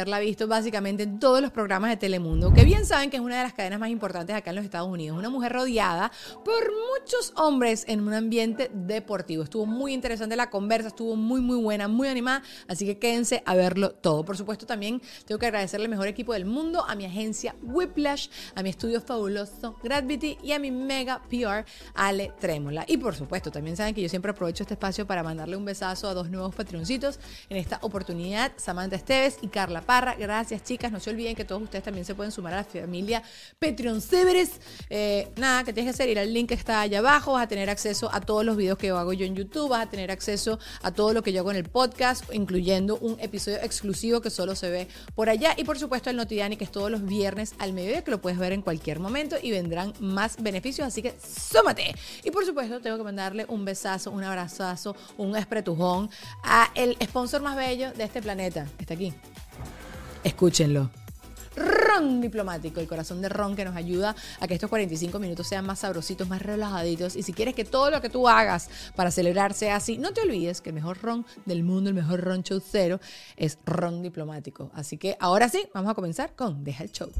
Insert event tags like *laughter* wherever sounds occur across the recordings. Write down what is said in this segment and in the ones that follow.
haberla visto básicamente en todos los programas de Telemundo, que bien saben que es una de las cadenas más importantes acá en los Estados Unidos. Una mujer rodeada por muchos hombres en un ambiente deportivo. Estuvo muy interesante la conversa, estuvo muy, muy buena, muy animada, así que quédense a verlo todo. Por supuesto, también tengo que agradecerle al mejor equipo del mundo, a mi agencia Whiplash, a mi estudio fabuloso Gravity y a mi mega PR Ale Trémola. Y por supuesto, también saben que yo siempre aprovecho este espacio para mandarle un besazo a dos nuevos patroncitos. En esta oportunidad, Samantha Esteves y Carla Gracias, chicas. No se olviden que todos ustedes también se pueden sumar a la familia Patreon Severes. Eh, nada, que tienes que hacer? Ir al link que está allá abajo. Vas a tener acceso a todos los videos que hago yo en YouTube. Vas a tener acceso a todo lo que yo hago en el podcast, incluyendo un episodio exclusivo que solo se ve por allá. Y por supuesto, el Notidiani, que es todos los viernes al mediodía, que lo puedes ver en cualquier momento y vendrán más beneficios. Así que súmate. Y por supuesto, tengo que mandarle un besazo, un abrazazo, un espretujón a el sponsor más bello de este planeta. Está aquí. Escúchenlo. Ron diplomático, el corazón de Ron que nos ayuda a que estos 45 minutos sean más sabrositos, más relajaditos. Y si quieres que todo lo que tú hagas para celebrar sea así, no te olvides que el mejor ron del mundo, el mejor ron show cero, es Ron diplomático. Así que ahora sí, vamos a comenzar con Deja el show.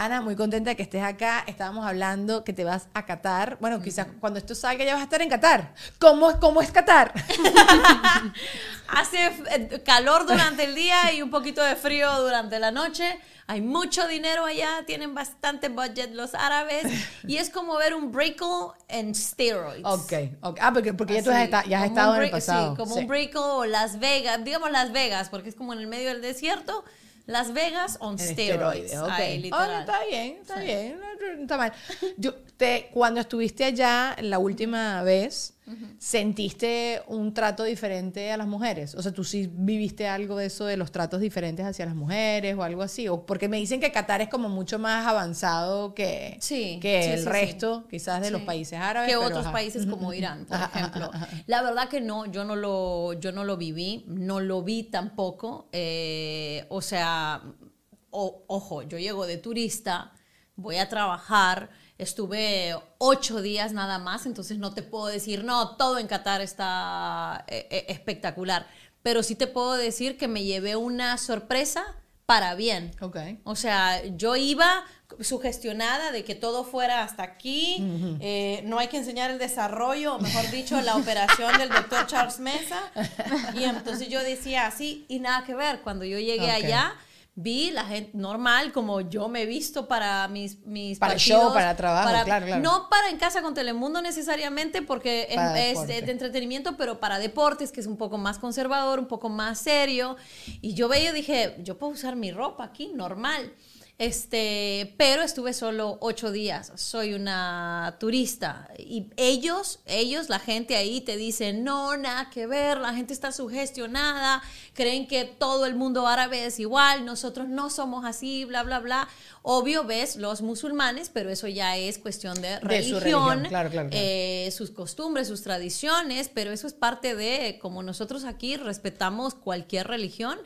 Ana, muy contenta de que estés acá. Estábamos hablando que te vas a Qatar. Bueno, quizás cuando esto salga ya vas a estar en Qatar. ¿Cómo, cómo es Qatar? *laughs* Hace eh, calor durante el día y un poquito de frío durante la noche. Hay mucho dinero allá, tienen bastante budget los árabes y es como ver un Brickle en steroids. Ok, ok. Ah, porque, porque ya tú has, ya has estado en el pasado. Sí, como Sí. un Brickle o Las Vegas, digamos Las Vegas, porque es como en el medio del desierto. Las Vegas on steroids. esteroides, ok. Ahí, Oh, literal. está bien, está bien, no, no está mal. Yo, te, cuando estuviste allá la última vez, ¿sentiste un trato diferente a las mujeres? O sea, ¿tú sí viviste algo de eso de los tratos diferentes hacia las mujeres o algo así? O porque me dicen que Qatar es como mucho más avanzado que, Sí, que sí, el sí, resto, quizás, de los países árabes. que otros ajá. países como Irán, por ejemplo. La verdad que no, yo no lo, yo no lo viví, no lo vi tampoco. eh, o sea, o- ojo, yo llego de turista, voy a trabajar, estuve ocho días nada más, entonces no te puedo decir, no, todo en Qatar está eh, eh, espectacular. Pero sí te puedo decir que me llevé una sorpresa para bien. Ok. O sea, yo iba sugestionada de que todo fuera hasta aquí, eh, no hay que enseñar el desarrollo, o mejor dicho, la operación del doctor Charles Mesa. Y entonces yo decía así, y nada que ver. Cuando yo llegué allá, vi la gente normal, como yo me he visto para mis, mis Para el partidos, show, para trabajo, claro, claro. No para en casa con Telemundo necesariamente, porque es- Para es, deporte. de entretenimiento, pero para deportes, que es un poco más conservador, un poco más serio. Y yo veía y dije, yo puedo usar mi ropa aquí, normal. Este, pero estuve solo ocho días, soy una turista. Y ellos, ellos, la gente ahí te dice, no, nada que ver, la gente está sugestionada, creen que todo el mundo árabe es igual, nosotros no somos así, bla, bla, bla. Obvio ves los musulmanes, pero eso ya es cuestión de De su religión, religión, claro, claro, claro. eh, sus costumbres, sus tradiciones, pero eso es parte de, como nosotros aquí respetamos cualquier religión,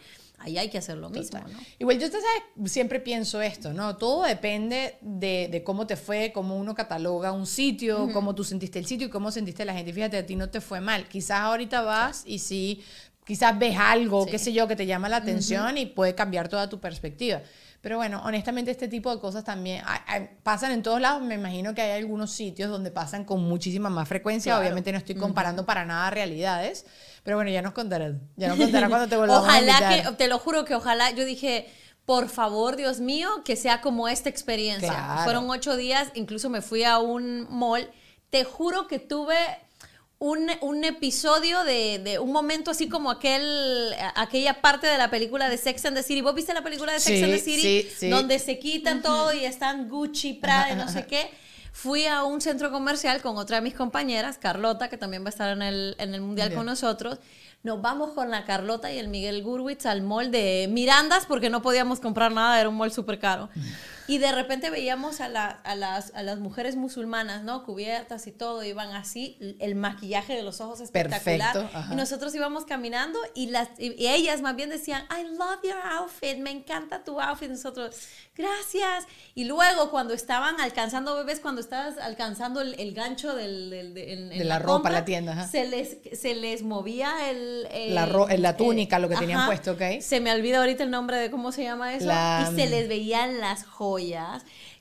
ahí hay que hacer lo mismo. ¿no? Igual yo te sabes, siempre pienso esto, ¿no? Todo depende de, de cómo te fue, cómo uno cataloga un sitio, cómo tú sentiste el sitio y cómo sentiste la gente. Fíjate, a ti no te fue mal. Quizás ahorita vas y sí, quizás ves algo, Sí. qué sé yo, que te llama la atención y puede cambiar toda tu perspectiva. Pero bueno, honestamente este tipo de cosas también hay- hay- pasan en todos lados. Me imagino que hay algunos sitios donde pasan con muchísima más frecuencia. Claro. Obviamente no estoy comparando para nada realidades. Pero bueno, ya nos contarás. Ya nos contarás cuando te volvamos a Ojalá que, te lo juro que ojalá, yo dije, por favor, Dios mío, que sea como esta experiencia. Claro. Fueron ocho días, incluso me fui a un mall. Te juro que tuve un, un episodio de, de un momento así como aquel, aquella parte de la película de Sex and the City. ¿Vos viste la película de Sex Sí, and the City? sí, sí. Donde se quitan todo y están Gucci, Prada y no sé qué. Fui a un centro comercial con otra de mis compañeras, Carlota, que también va a estar en el, en el Mundial Bien. con nosotros. Nos vamos con la Carlota y el Miguel Gurwitz al mall de Mirandas porque no podíamos comprar nada, era un mall súper caro. Y de repente veíamos a, la- a las, a las mujeres musulmanas, ¿no? Cubiertas y todo, iban así, el maquillaje de los ojos espectacular. Perfecto, ajá. Y nosotros íbamos caminando y, las, y, y ellas más bien decían, I love your outfit, me encanta tu outfit. Nosotros, gracias. Y luego cuando estaban alcanzando bebés, cuando estabas alcanzando el, el gancho del, del- de, en- en De la ropa, compra, la tienda, ajá. Se les, se les movía el... el- La ro- la túnica, lo que tenían ajá. puesto, ¿ok? Se me olvida ahorita el nombre de cómo se llama eso. La- Y se les veían las joyas.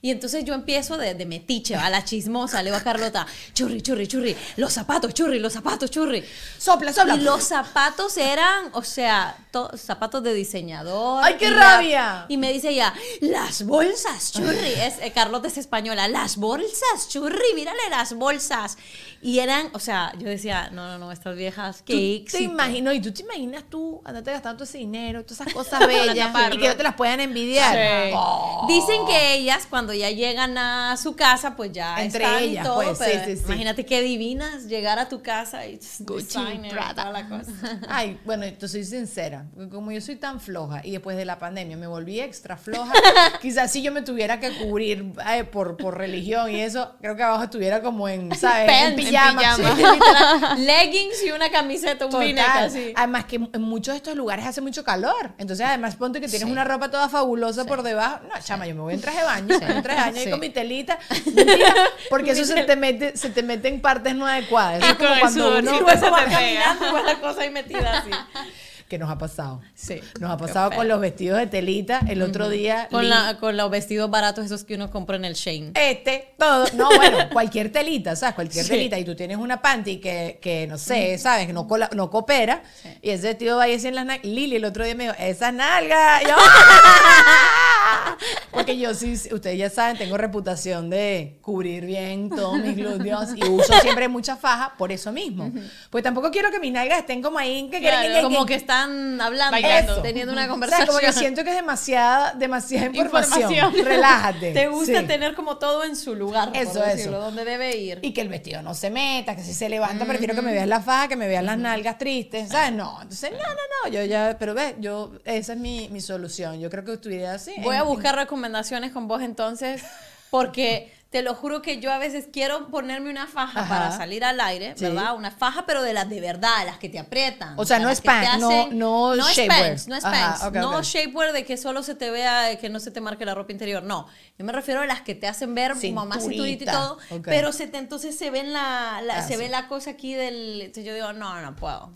Y entonces yo empiezo de, de metiche, a la chismosa, le digo a Carlota, churri, churri, churri, los zapatos, churri, los zapatos, churri. Sopla, sopla. Y los zapatos eran, o sea, to- zapatos de diseñador. ¡Ay, qué Y la- rabia! y me dice ella, las bolsas, churri. Es, eh, Carlota es española, las bolsas, churri, mírale las bolsas. Y eran, o sea, yo decía, no, no, no, estas viejas, qué te éxito. imaginas, y tú te imaginas tú andarte gastando todo ese dinero, todas esas *laughs* cosas bellas y que no te las puedan envidiar. Sí. Oh. Dicen que ellas cuando ya llegan a su casa, pues ya Entre están y ellas, todo, pues, sí, pero sí, sí. imagínate qué divinas llegar a tu casa y Gucci, Prada. toda la cosa. *laughs* Ay, bueno, te soy sincera, como yo soy tan floja y después de la pandemia me volví extra floja, *laughs* quizás si yo me tuviera que cubrir eh, por, por religión y eso, creo que abajo estuviera como en, ¿sabes? Pen, en en pijama. *laughs* leggings y una camiseta, un así. Además que en muchos de estos lugares hace mucho calor. Entonces, además, ponte que tienes una ropa toda fabulosa por debajo. No, chama, yo me voy en traje de baño, voy en traje de baño y Sí. con mi telita. Mentira, porque eso se te mete, se te mete en partes no adecuadas. Eso es como cuando uno, se te caminando con la cosa ahí *laughs* metida así. que nos ha pasado. Sí. Nos ha pasado con los vestidos de telita. El otro día. Con, la, con los vestidos baratos esos que uno compra en el Shane. Este, todo. No, bueno, *laughs* cualquier telita, ¿sabes? Cualquier Sí. telita. Y tú tienes una panty que, que no sé, ¿sabes? Que no, cola- no coopera. Y ese vestido va ahí así en las nalgas. Lili el otro día me dijo, esa nalga. Yo, *laughs* Porque yo sí, ustedes ya saben, tengo reputación de cubrir bien todos mis glúteos y *laughs* uso siempre mucha faja por eso mismo. Pues tampoco quiero que mis nalgas estén como ahí, que, Claro, que- Como que- están hablando, teniendo una o sea, conversación. como que siento que es demasiada, demasiada información. Información. Relájate. Te gusta Sí. tener como todo en su lugar, por Eso, decirlo, eso. donde debe ir. Y que el vestido no se meta, que si se levanta, prefiero que me veas la faja, que me veas las nalgas tristes, ¿sabes? No, entonces, no, no, no, yo ya, pero ve, yo, esa es mi, mi solución. Yo creo que estuviera así. Voy a buscar recomendaciones con vos entonces, porque te lo juro que yo a veces quiero ponerme una faja Ajá. para salir al aire, Sí. ¿verdad? Una faja, pero de las de verdad, las que te aprietan. O sea, no es Spanx, no- no es shapewear. No es Ajá, Spanx, ok, no ok. shapewear de que solo se te vea, que no se te marque la ropa interior, no. Yo me refiero a las que te hacen ver como más cinturita y todo, ok. pero se te, entonces se ven la, la- Ah, se sí. ve la cosa aquí del, entonces yo digo, no, no puedo.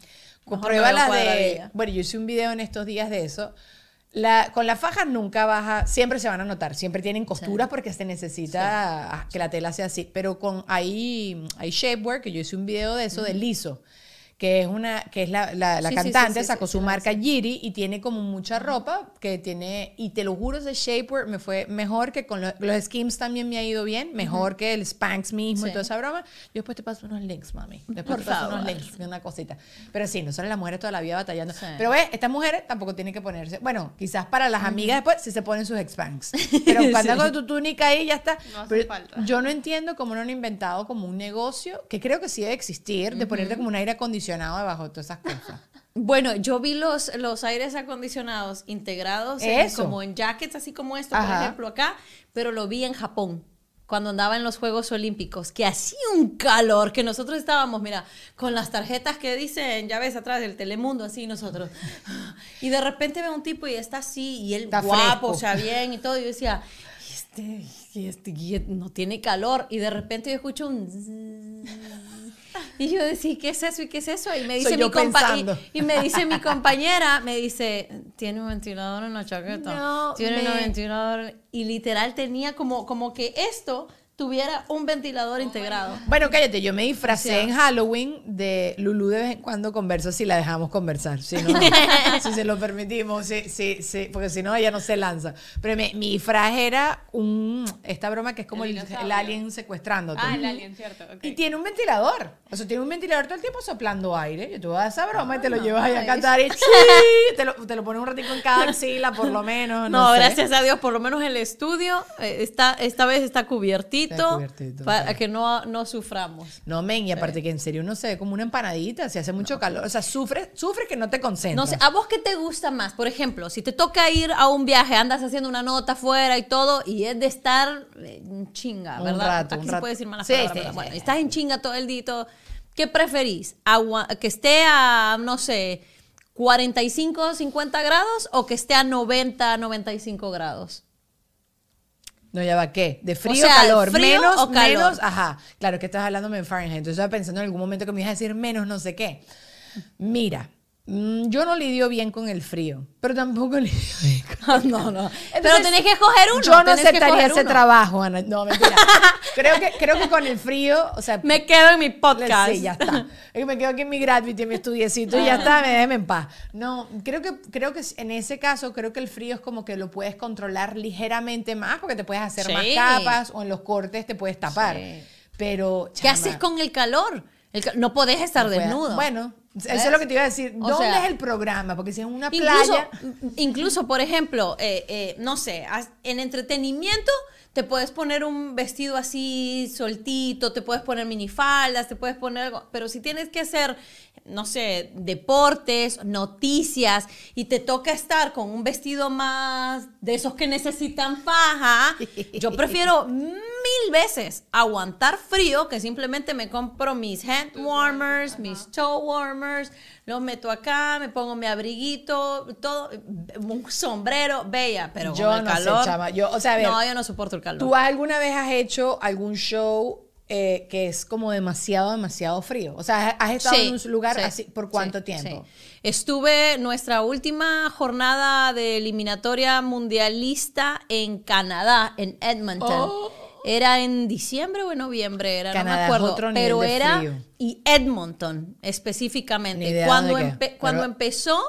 Mejor Comprueba me veo las de. Bueno, yo hice un video en estos días de eso. La, con la faja nunca baja, siempre se van a notar, siempre tienen costuras porque se necesita que la tela sea así. Pero con hay, hay shapewear, que yo hice un video de eso, de liso, que es una, que es la, la- la Sí, sí, sí, cantante, sí, sacó su marca Giri y tiene como mucha ropa que tiene, y te lo juro, ese shapewear me fue mejor que con lo- los skims también me ha ido bien, mejor que el Spanx mismo y toda esa broma. Yo después te paso unos links, mami. Después Por te paso unos favor. links, una cosita. Pero sí, nosotros las mujeres toda la vida batallando. Pero ve, estas mujeres tampoco tienen que ponerse. Bueno, quizás para las amigas después sí se ponen sus Spanx. *laughs* Pero cuando con tu túnica ahí ya está. No hace Pero falta. Yo no entiendo cómo no han inventado como un negocio que creo que sí debe existir de ponerte como un aire acondicionado debajo de todas esas cosas. Bueno, yo vi los, los aires acondicionados integrados en- como en jackets, así como esto, por Ajá. ejemplo, acá, pero lo vi en Japón. Cuando andaba en los Juegos Olímpicos, que hacía un calor, que nosotros estábamos, mira, con las tarjetas que dicen, ya ves atrás del Telemundo, así nosotros. *laughs* Y de repente veo un tipo y está así, y él Está guapo, fresco. o sea, bien y todo. Y yo decía, "Y este, este, y no tiene calor. Y de repente yo escucho un. Y yo decía, ¿qué es eso? ¿Y qué es eso? Y me dice Soy mi compa y, y me dice mi compañera, me dice, tiene un ventilador en la chaqueta. No, tiene un ventilador. Y literal tenía como, como que esto tuviera un ventilador integrado. Bueno, cállate, yo me disfracé en Halloween de Lulu de vez en cuando converso si la dejamos conversar, si, no, *laughs* si se lo permitimos, sí, sí, sí, porque si no ella no se lanza. Pero mi, mi disfraz era un, esta broma que es como El el, el dinosaurio. alien secuestrándote. Ah, el alien, cierto. Y tiene un ventilador. O sea, tiene un ventilador todo el tiempo soplando aire. Yo te voy a dar esa broma y te lo llevas ahí a cantar y *laughs* te lo, te lo pones un ratito en cada axila, por lo menos. *laughs* No, No, sé. gracias a Dios, por lo menos el estudio eh, está, esta vez está cubiertito, Cubiertito, para sí. que no, no suframos. No, men, y aparte que en serio uno se ve como una empanadita, si hace mucho calor. O sea, sufre, sufre que no te concentras. No sé, ¿a vos qué te gusta más? Por ejemplo, si te toca ir a un viaje, andas haciendo una nota afuera y todo, y es de estar eh, en chinga, Un ¿verdad? rato, Aquí un se rato. puede decir malas Sí, palabras, Bueno, estás en chinga todo el día y todo. ¿Qué preferís? Agua- ¿Que esté a, no sé, 45, 50 grados o que esté a 90, 95 grados? No, ya va, ¿qué? ¿De frío sea, o calor? ¿frío menos, o calor? menos, ajá. Claro, que estás hablándome en Fahrenheit. Entonces estaba pensando en algún momento que me ibas a decir menos no sé qué. Mira, yo no lidio bien con el frío, pero tampoco *laughs* lidio bien con no, no. Pero Entonces, tenés que escoger uno. Yo no aceptaría ese uno. trabajo, Ana. No, mentira. *laughs* creo, que, creo que con el frío, o sea, Me quedo en mi podcast. Sí, ya está. *laughs* Me quedo aquí en mi gratuity, en mi estudiecito y ya está, me déjeme en paz. No, creo que, creo que en ese caso, creo que el frío es como que lo puedes controlar ligeramente más porque te puedes hacer más Sí. capas o en los cortes te puedes tapar. Sí. Pero, ¿Qué chama, haces con el calor? El no podés estar no puedes- desnudo. Bueno, eso es lo que te iba a decir. O ¿Dónde sea, es el programa? Porque si es una Incluso, playa... incluso, por ejemplo, eh, eh, no sé, en entretenimiento te puedes poner un vestido así soltito, te puedes poner minifaldas, te puedes poner algo, pero si tienes que hacer, no sé, deportes, noticias, y te toca estar con un vestido más de esos que necesitan faja, yo prefiero *laughs* mil veces aguantar frío que simplemente me compro mis hand warmers, mis toe warmers, los meto acá, me pongo mi abriguito, todo, un sombrero, bella, pero Yo con el no sé, calor. chama. Yo, o sea, a ver, no, yo no soporto el calor. ¿Tú alguna vez has hecho algún show eh, que es como demasiado, demasiado frío? O sea, ¿has estado Sí, en un lugar sí, así por cuánto sí, tiempo? Estuve nuestra última jornada de eliminatoria mundialista en Canadá, en Edmonton. Era en diciembre o en noviembre, era. Canadá no me acuerdo. otro nivel pero de era frío. y Edmonton Ni específicamente. idea Cuando, empe- cuando pero- empezó,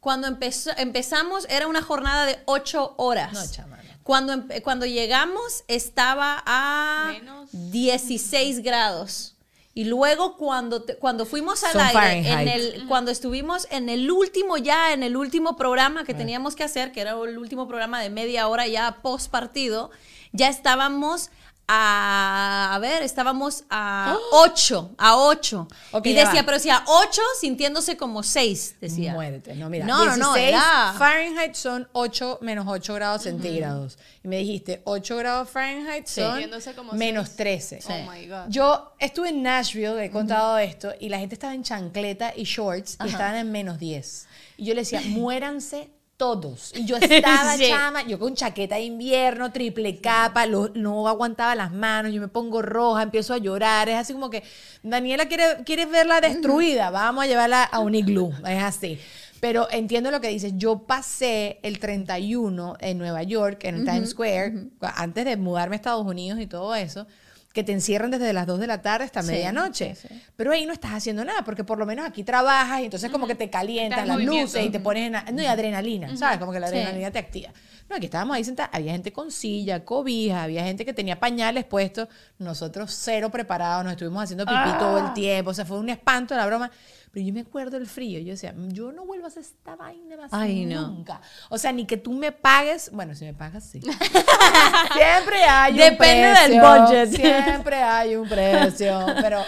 cuando empezó, empezamos era una jornada de ocho horas. No. Cuando, cuando llegamos estaba a Menos. 16 grados. Y luego cuando, te- cuando fuimos al Son aire, en Fahrenheit. el, cuando estuvimos en el último ya, en el último programa que teníamos que hacer, que era el último programa de media hora ya post partido, ya estábamos a, a ver, estábamos a 8, a 8. Ok, y decía, va. pero decía 8 sintiéndose como 6, decía. Muérete. No, mira, No, no, no, 16 era- Fahrenheit son 8 menos 8 grados centígrados. Y me dijiste, 8 grados Fahrenheit Sí. son como menos seis. 13. Oh my God. Yo estuve en Nashville, he contado esto, y la gente estaba en chancleta y shorts y estaban en menos 10. Y yo le decía, *clears throat* muéranse todos. Y yo *laughs* estaba Sí. chama, yo con chaqueta de invierno, triple capa, lo- no aguantaba las manos, yo me pongo roja, empiezo a llorar. Es así como que, Daniela, quiere, ¿quieres verla destruida? *laughs* Vamos a llevarla a un iglú. Es así. Pero entiendo lo que dices. Yo pasé el 31 en Nueva York, en el Times Square, antes de mudarme a Estados Unidos y todo eso, que te encierran desde las 2 de la tarde hasta Sí, medianoche. sí, sí. Pero ahí no estás haciendo nada, porque por lo menos aquí trabajas y entonces como que te calientan las luces y te pones en... No, y adrenalina, ¿sabes? Como que la adrenalina te activa. No, aquí estábamos ahí sentados, había gente con silla, cobija, había gente que tenía pañales puestos, nosotros cero preparados, nos estuvimos haciendo pipí todo Ah. el tiempo, o sea, fue un espanto la broma. Pero yo me acuerdo del frío, yo decía, yo no vuelvo a hacer esta vaina más Ay, no. nunca. O sea, ni que tú me pagues, bueno, si me pagas, sí. *laughs* Siempre hay un Depende del precio, budget. Siempre hay un precio, pero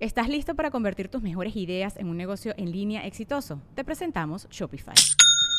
¿Estás listo para convertir tus mejores ideas en un negocio en línea exitoso? Te presentamos Shopify.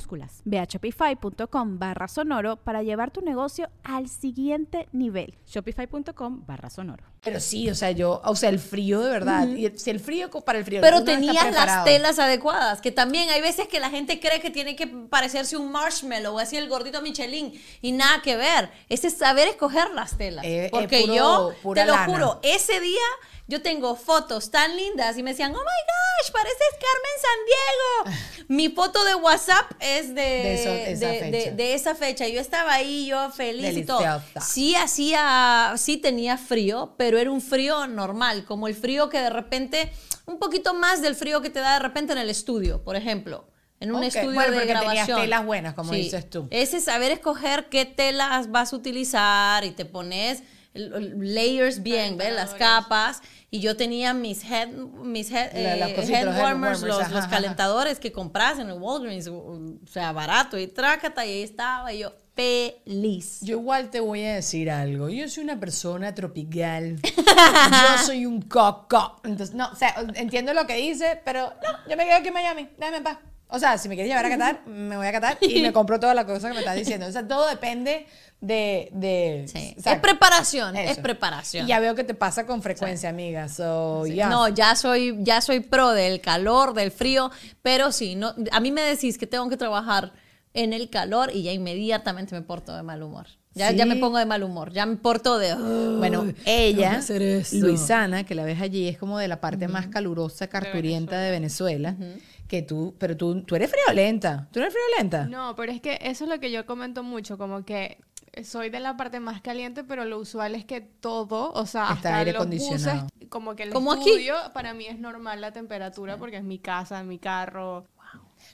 minúsculas. Ve a shopify.com barra sonoro para llevar tu negocio al siguiente nivel. Shopify.com barra sonoro. Pero sí, o sea, yo, o sea, el frío de verdad. Y si el frío para el frío. Pero tenías las telas adecuadas, que también hay veces que la gente cree que tiene que parecerse un marshmallow, así el gordito Michelin, y nada que ver. Ese es saber escoger las telas. Eh, eh, Porque puro- yo, te lo lana. juro, ese día yo tengo fotos tan lindas y me decían, oh my gosh, pareces Carmen San Diego. *laughs* Mi foto de WhatsApp es de, De eso- esa de- de- fecha. de esa fecha. Yo estaba ahí, yo feliz y todo. Sí hacía, sí tenía frío, pero era un frío normal, como el frío que de repente, un poquito más del frío que te da de repente en el estudio, por ejemplo. En un estudio bueno, de grabación. telas buenas, como dices tú. Ese saber escoger qué telas vas a utilizar y te pones layers bien, ¿ves? Las capas. Y yo tenía mis head, mis head, La- eh, cositas, head los head warmers, warmers, los, ajá, los ajá. calentadores que compras en el Walgreens, o sea, barato y trácata, y ahí estaba y yo feliz. Yo igual te voy a decir algo. Yo soy una persona tropical. *laughs* yo soy un coco. Entonces, no, o sea, entiendo lo que dice, pero no, yo me quedo aquí en Miami. Déjame en paz. O sea, si me quieres llevar a Qatar, me voy a Qatar y me *laughs* compro todas las cosas que me estás diciendo. O sea, todo depende de... de Sí. Es exacto. preparación, es Eso. preparación. Y ya veo que te pasa con frecuencia, amiga. So, yeah. No, ya soy, ya soy pro del calor, del frío, pero sí, no, a mí me decís que tengo que trabajar en el calor y ya inmediatamente me porto de mal humor. Ya, Sí. ya me pongo de mal humor, ya me porto de... Bueno, tengo ella. Luisana, que la ves allí, es como de la parte más calurosa, carturienta de Venezuela, que tú, pero tú, tú eres friolenta. ¿Tú eres friolenta? No, pero es que eso es lo que yo comento mucho, como que soy de la parte más caliente, pero lo usual es que todo, o sea, Está hasta aire los buses, como que el aquí. estudio, para mí es normal la temperatura porque es mi casa, mi carro.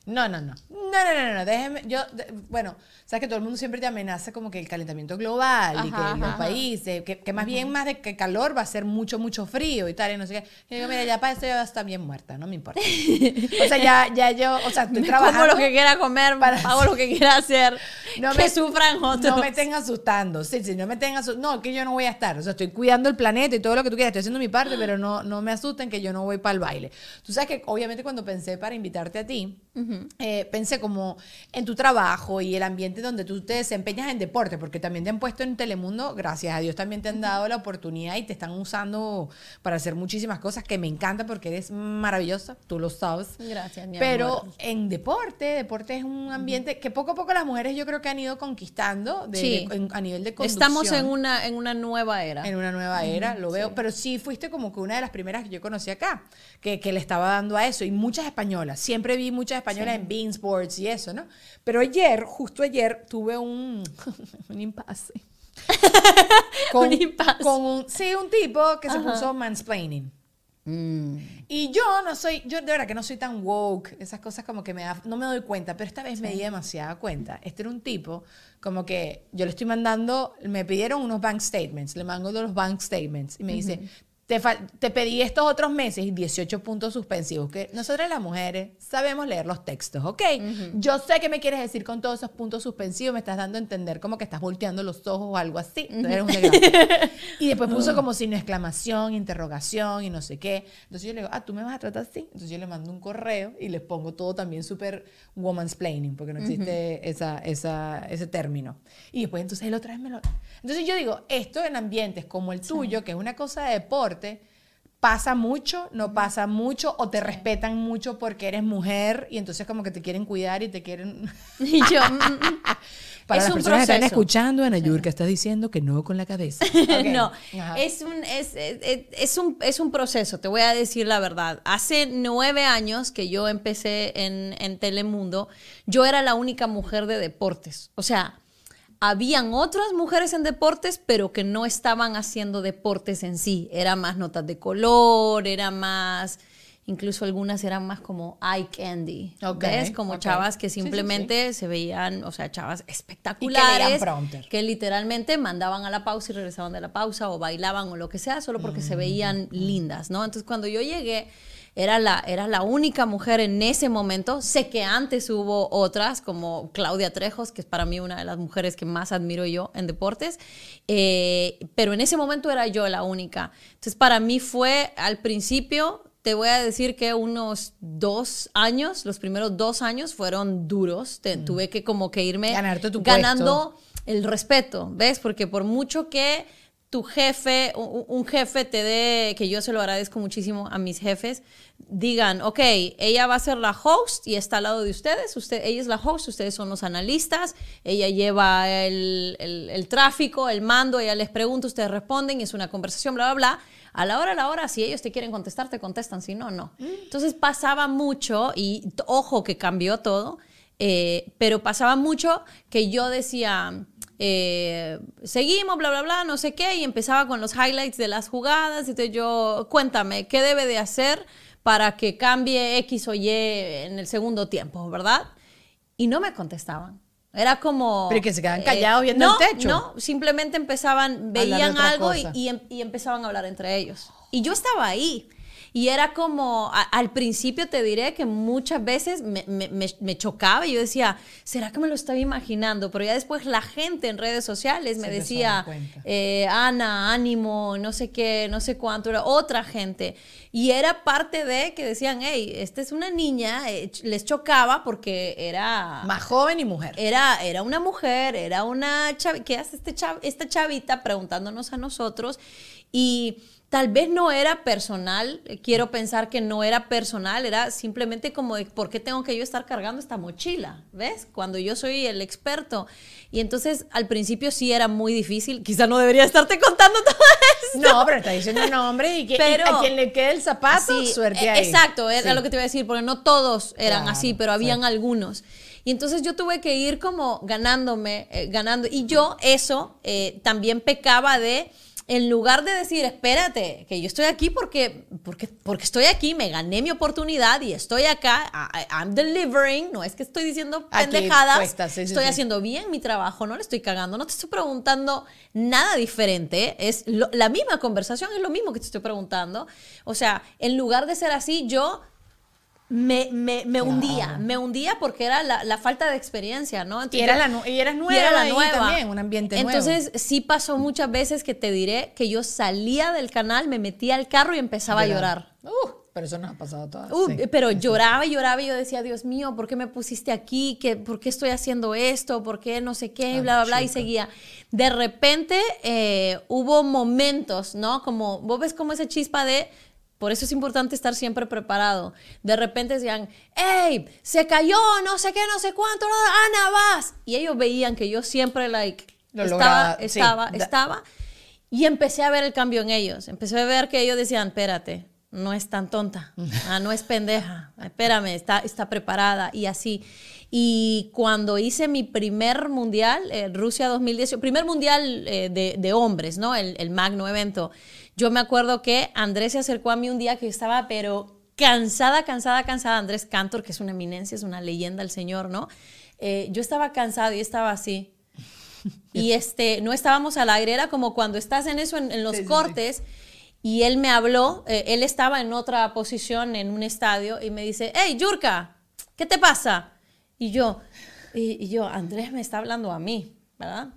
No, no, no. No, no, no, no. Déjeme, yo, de- bueno, sabes que todo el mundo siempre te amenaza como que el calentamiento global y que Ajá, los países, que, que más bien más de que calor va a ser mucho, mucho frío y tal, y no sé qué. Yo digo, mira, ya para esto ya está bien muerta, no me importa. *laughs* o sea, ya, ya yo, o sea, estoy *laughs* trabajando. lo que quiera comer, para- hago lo que quiera hacer, No que me- sufran otros. No me estén asustando. Sí, sí, no me estén asustando. No, que yo no voy a estar. O sea, estoy cuidando el planeta y todo lo que tú quieras. Estoy haciendo mi parte, pero no, no me asusten que yo no voy para el baile. Tú sabes que, obviamente, cuando pensé para invitarte a ti, eh, pensé como en tu trabajo y el ambiente donde tú te desempeñas en deporte, porque también te han puesto en Telemundo, gracias a Dios, también te han dado la oportunidad y te están usando para hacer muchísimas cosas que me encanta porque eres maravillosa, tú lo sabes. Gracias, mi Pero amor. en deporte, deporte es un ambiente que poco a poco las mujeres yo creo que han ido conquistando de- Sí. de- en- a nivel de conducción. Estamos en una, en una nueva era. En una nueva era, lo veo. Pero sí fuiste como que una de las primeras que yo conocí acá, que, que le estaba dando a eso. Y muchas españolas. Siempre vi muchas españolas en Bean Sports y eso, ¿no? Pero ayer, justo ayer, tuve un, *laughs* un impasse. *laughs* Un impasse. Con un, sí, un tipo que se puso mansplaining. Mm. Y yo no soy, yo de verdad que no soy tan woke, esas cosas como que me da, no me doy cuenta, pero esta vez me di demasiada cuenta. Este era un tipo como que yo le estoy mandando, me pidieron unos bank statements, le mando los bank statements y me dice, te, pedí estos otros meses y 18 puntos suspensivos, que nosotras las mujeres sabemos leer los textos, ¿ok? Yo sé que me quieres decir con todos esos puntos suspensivos, me estás dando a entender como que estás volteando los ojos o algo así. Entonces un desgraciado. y después puso como sin exclamación, interrogación y no sé qué. Entonces yo le digo, ah, tú me vas a tratar así. Entonces yo le mando un correo y les pongo todo también súper woman's planning, porque no existe esa, esa, ese término. Y después entonces él otra vez me lo... Entonces yo digo, esto en ambientes como el tuyo, que es una cosa de deporte, pasa mucho, no pasa mucho, o te respetan mucho porque eres mujer y entonces como que te quieren cuidar y te quieren... *laughs* Y yo, mm, mm, mm. *laughs* Para Es las un personas que están proceso. escuchando, Ana Yurka estás diciendo que no con la cabeza. *laughs* No, es un, es, es, es un, es un proceso, te voy a decir la verdad. Hace nueve años que yo empecé en, en Telemundo, yo era la única mujer de deportes. O sea, habían otras mujeres en deportes, pero que no estaban haciendo deportes en sí. Era más notas de color, era más... Incluso algunas eran más como eye candy. Ok, ¿Ves? Como chavas que Sí, sí, sí. simplemente se veían, o sea, chavas espectaculares. prompter. que literalmente mandaban a la pausa y regresaban de la pausa o bailaban o lo que sea, solo porque Mm, se veían lindas, ¿no? Entonces cuando yo llegué, era la, era la única mujer en ese momento. Sé que antes hubo otras, como Claudia Trejos, que es para mí una de las mujeres que más admiro yo en deportes, eh, pero en ese momento era yo la única. Entonces para mí fue al principio te voy a decir que unos dos años, los primeros dos años fueron duros. Te- Tuve que como que irme Mm. Ganando el respeto, ¿ves? Porque por mucho que tu jefe, un, jefe te dé, que yo se lo agradezco muchísimo a mis jefes, digan, ok, ella va a ser la host y está al lado de ustedes, usted, ella es la host, ustedes son los analistas, ella lleva el, el- el tráfico, el mando, ella les pregunta, ustedes responden, es una conversación, bla, bla, bla. A la hora, a la hora, si ellos te quieren contestar, te contestan, si no, no. Entonces pasaba mucho y ojo que cambió todo, eh, pero pasaba mucho que yo decía, eh, seguimos, bla, bla, bla, no sé qué, y empezaba con los highlights de las jugadas. Entonces yo, cuéntame, ¿qué debe de hacer para que cambie X o Y en el segundo tiempo, verdad? Y no me contestaban. Era como... Pero que se quedaban callados viendo no, el techo. No, simplemente empezaban, veían algo y, y em- y empezaban a hablar entre ellos. Y yo estaba ahí. Y era como, a- al principio te diré que muchas veces me, me- me- chocaba y yo decía, ¿será que me lo estaba imaginando? Pero ya después la gente en redes sociales me Se decía, eh, Ana, ánimo, no sé qué, no sé cuánto, era otra gente. Y era parte de que decían, hey, esta es una niña, eh, les chocaba porque era... Más joven y mujer. Era, era una mujer, era una chavi- ¿qué hace este chav- esta chavita preguntándonos a nosotros? Y tal vez no era personal, eh, quiero pensar que no era personal, era simplemente como de, ¿por qué tengo que yo estar cargando esta mochila? ¿Ves? Cuando yo soy el experto. Y entonces al principio sí era muy difícil, quizá no debería estarte *laughs* contando todo esto. No, pero está diciendo un nombre y que y Pero- a quien le quede el zapato, Sí, suerte eh, ahí. Exacto, era Sí. lo que te iba a decir, porque no todos eran Claro, así, pero habían sí. algunos. Y entonces yo tuve que ir como ganándome, eh, ganando. Y yo eso eh, también pecaba de, en lugar de decir, espérate, que yo estoy aquí porque, porque, porque estoy aquí, me gané mi oportunidad y estoy acá, I- I'm delivering, no es que estoy diciendo pendejadas, sí, estoy sí. haciendo bien mi trabajo, no le estoy cagando, no te estoy preguntando nada diferente, es lo- la misma conversación, es lo mismo que te estoy preguntando. O sea, en lugar de ser así, yo me, me, me hundía, me hundía porque era la, la falta de experiencia, ¿no? Y, era la y eras nueva y era la nueva. también, un ambiente nuevo. Entonces, sí pasó muchas veces que te diré que yo salía del canal, me metía al carro y empezaba a llorar. Uh, pero eso nos ha pasado a todas. Uh, sí. Pero lloraba y lloraba y yo decía, Dios mío, ¿por qué me pusiste aquí? ¿Qué, ¿Por qué estoy haciendo esto? ¿Por qué no sé qué? Ay, bla, bla, bla. Y seguía. De repente eh, hubo momentos, ¿no? Como, vos ves como esa chispa de... Por eso es importante estar siempre preparado. De repente decían, hey, se cayó, no sé qué, no sé cuánto, Ana, vas. Y ellos veían que yo siempre, like, Lo estaba, lograba, estaba, estaba. Y empecé a ver el cambio en ellos. Empecé a ver que ellos decían, espérate, no es tan tonta, *laughs* ah, no es pendeja, espérame, está, está preparada y así. Y cuando hice mi primer mundial, eh, Rusia 2018, primer mundial eh, de, de hombres, ¿no? El, el magno evento, yo me acuerdo que Andrés se acercó a mí un día que estaba, pero cansada, cansada, cansada. Andrés Cantor, que es una eminencia, es una leyenda el señor, ¿no? Eh, yo estaba cansada y estaba así. *laughs* Y este, no estábamos al aire, era como cuando estás en eso, en, en los Sí, sí, sí. cortes, y él me habló, eh, él estaba en otra posición en un estadio, y me dice, hey, Yurka, ¿qué te pasa? Y yo, y, y yo, Andrés me está hablando a mí, ¿verdad?